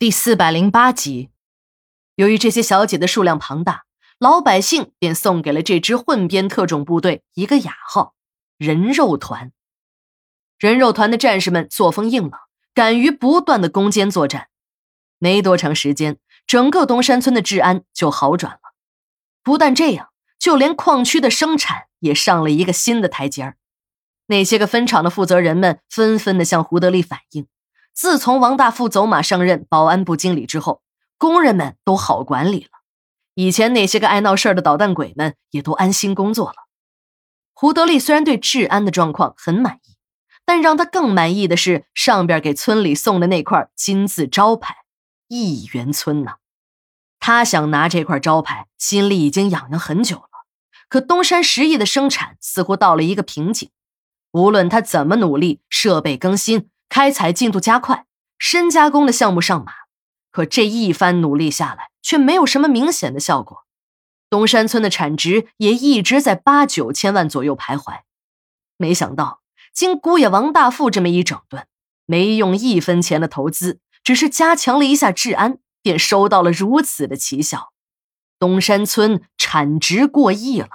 第四百零八集，由于这些小姐的数量庞大，老百姓便送给了这支混编特种部队一个雅号“人肉团”。人肉团的战士们作风硬朗，敢于不断的攻坚作战。没多长时间，整个东山村的治安就好转了。不但这样，就连矿区的生产也上了一个新的台阶儿。那些个分厂的负责人们纷纷的向胡德利反映。自从王大富走马上任保安部经理之后，工人们都好管理了。以前那些个爱闹事儿的捣蛋鬼们也都安心工作了。胡德利虽然对治安的状况很满意，但让他更满意的是上边给村里送的那块金字招牌“亿元村”呢。他想拿这块招牌，心里已经痒痒很久了。可东山实业的生产似乎到了一个瓶颈，无论他怎么努力，设备更新。开采进度加快，深加工的项目上马，可这一番努力下来，却没有什么明显的效果。东山村的产值也一直在八九千万左右徘徊。没想到，经姑爷王大富这么一整顿，没用一分钱的投资，只是加强了一下治安，便收到了如此的奇效。东山村产值过亿了，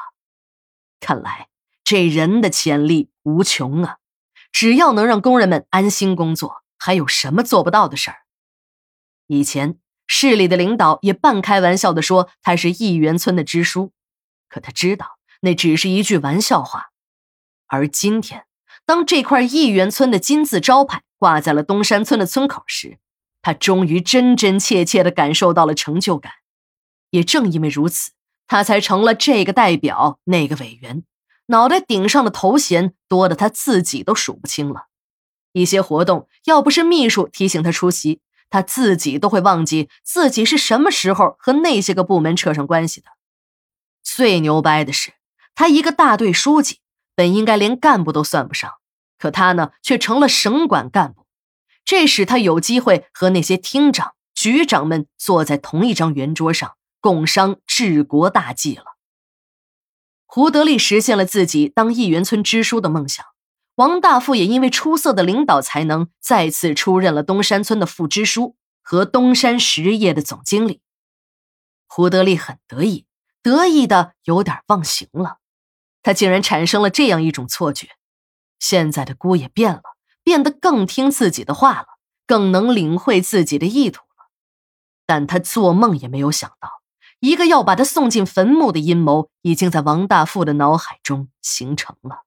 看来这人的潜力无穷啊！只要能让工人们安心工作，还有什么做不到的事儿？以前市里的领导也半开玩笑的说他是亿元村的支书，可他知道那只是一句玩笑话。而今天，当这块亿元村的金字招牌挂在了东山村的村口时，他终于真真切切的感受到了成就感。也正因为如此，他才成了这个代表，那个委员。脑袋顶上的头衔多的他自己都数不清了，一些活动要不是秘书提醒他出席，他自己都会忘记自己是什么时候和那些个部门扯上关系的。最牛掰的是，他一个大队书记，本应该连干部都算不上，可他呢却成了省管干部，这使他有机会和那些厅长、局长们坐在同一张圆桌上，共商治国大计了。胡德利实现了自己当亿元村支书的梦想，王大富也因为出色的领导才能，再次出任了东山村的副支书和东山实业的总经理。胡德利很得意，得意的有点忘形了，他竟然产生了这样一种错觉：现在的姑爷变了，变得更听自己的话了，更能领会自己的意图了。但他做梦也没有想到。一个要把他送进坟墓的阴谋，已经在王大富的脑海中形成了。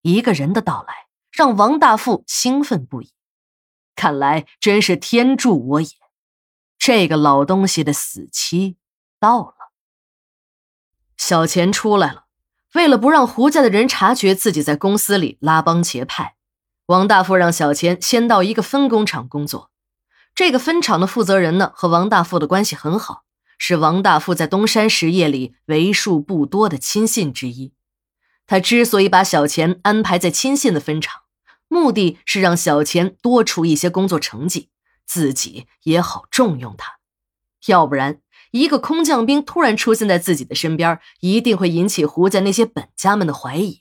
一个人的到来让王大富兴奋不已，看来真是天助我也。这个老东西的死期到了。小钱出来了，为了不让胡家的人察觉自己在公司里拉帮结派，王大富让小钱先到一个分工厂工作。这个分厂的负责人呢，和王大富的关系很好。是王大富在东山实业里为数不多的亲信之一。他之所以把小钱安排在亲信的分厂，目的是让小钱多出一些工作成绩，自己也好重用他。要不然，一个空降兵突然出现在自己的身边，一定会引起胡家那些本家们的怀疑。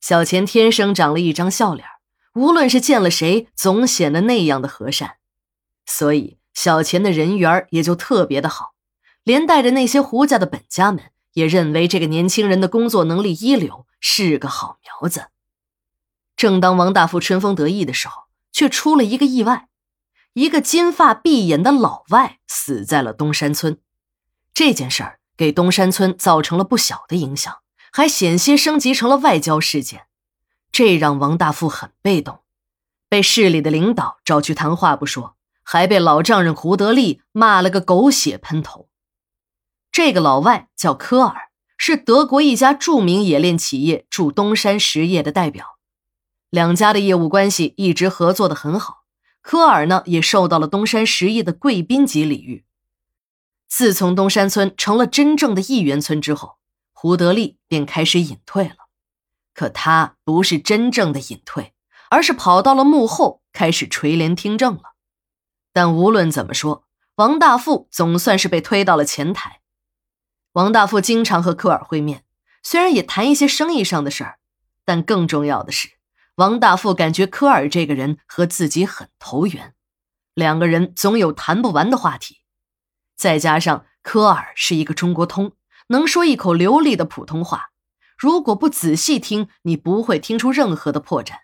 小钱天生长了一张笑脸，无论是见了谁，总显得那样的和善，所以。小钱的人缘也就特别的好，连带着那些胡家的本家们也认为这个年轻人的工作能力一流，是个好苗子。正当王大富春风得意的时候，却出了一个意外：一个金发碧眼的老外死在了东山村。这件事儿给东山村造成了不小的影响，还险些升级成了外交事件。这让王大富很被动，被市里的领导找去谈话不说。还被老丈人胡德利骂了个狗血喷头。这个老外叫科尔，是德国一家著名冶炼企业驻东山实业的代表，两家的业务关系一直合作的很好。科尔呢，也受到了东山实业的贵宾级礼遇。自从东山村成了真正的亿元村之后，胡德利便开始隐退了。可他不是真正的隐退，而是跑到了幕后，开始垂帘听政了。但无论怎么说，王大富总算是被推到了前台。王大富经常和科尔会面，虽然也谈一些生意上的事儿，但更重要的是，王大富感觉科尔这个人和自己很投缘，两个人总有谈不完的话题。再加上科尔是一个中国通，能说一口流利的普通话，如果不仔细听，你不会听出任何的破绽。